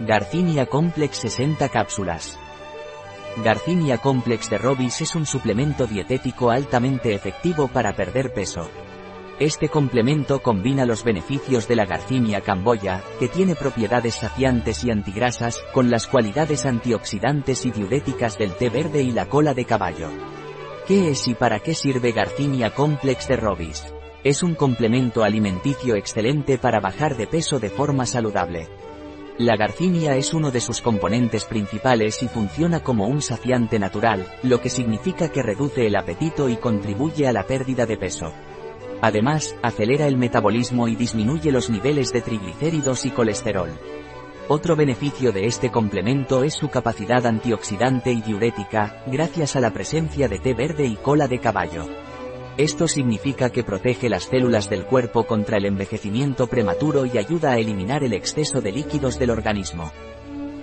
Garcinia Complex 60 cápsulas. Garcinia Complex de Robis es un suplemento dietético altamente efectivo para perder peso. Este complemento combina los beneficios de la Garcinia camboya, que tiene propiedades saciantes y antigrasas, con las cualidades antioxidantes y diuréticas del té verde y la cola de caballo. ¿Qué es y para qué sirve Garcinia Complex de Robis? Es un complemento alimenticio excelente para bajar de peso de forma saludable. La garcinia es uno de sus componentes principales y funciona como un saciante natural, lo que significa que reduce el apetito y contribuye a la pérdida de peso. Además, acelera el metabolismo y disminuye los niveles de triglicéridos y colesterol. Otro beneficio de este complemento es su capacidad antioxidante y diurética, gracias a la presencia de té verde y cola de caballo. Esto significa que protege las células del cuerpo contra el envejecimiento prematuro y ayuda a eliminar el exceso de líquidos del organismo.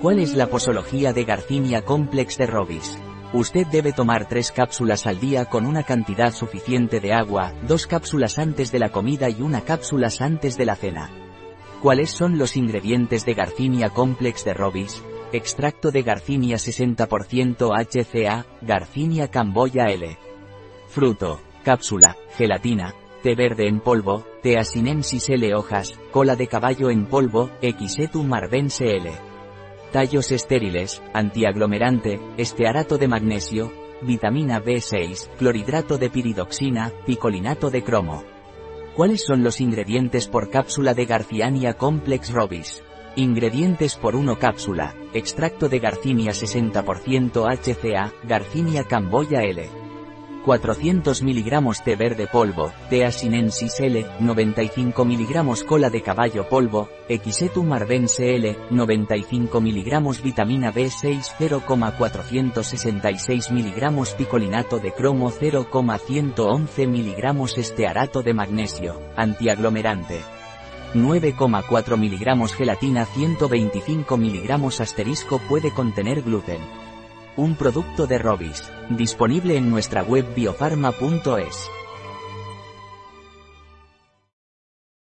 ¿Cuál es la posología de Garcinia Complex de Robis? Usted debe tomar tres cápsulas al día con una cantidad suficiente de agua, dos cápsulas antes de la comida y una cápsulas antes de la cena. ¿Cuáles son los ingredientes de Garcinia Complex de Robis? Extracto de Garcinia 60% HCA, Garcinia camboya L. Fruto, cápsula, gelatina, té verde en polvo, teasinensis L hojas, cola de caballo en polvo, Xetum marbense L. Tallos estériles, antiaglomerante, estearato de magnesio, vitamina B6, clorhidrato de piridoxina, picolinato de cromo. ¿Cuáles son los ingredientes por cápsula de Garciania Complex Robis? Ingredientes por 1 cápsula, extracto de Garcinia 60% HCA, Garcinia camboya L. 400 mg té verde polvo, Thea sinensis L, 95 mg cola de caballo polvo, Xetum arbense L, 95 mg vitamina B6 0,466 mg picolinato de cromo 0,111 mg estearato de magnesio, antiaglomerante. 9,4 mg gelatina 125 mg asterisco puede contener gluten. Un producto de Robis, disponible en nuestra web biofarma.es.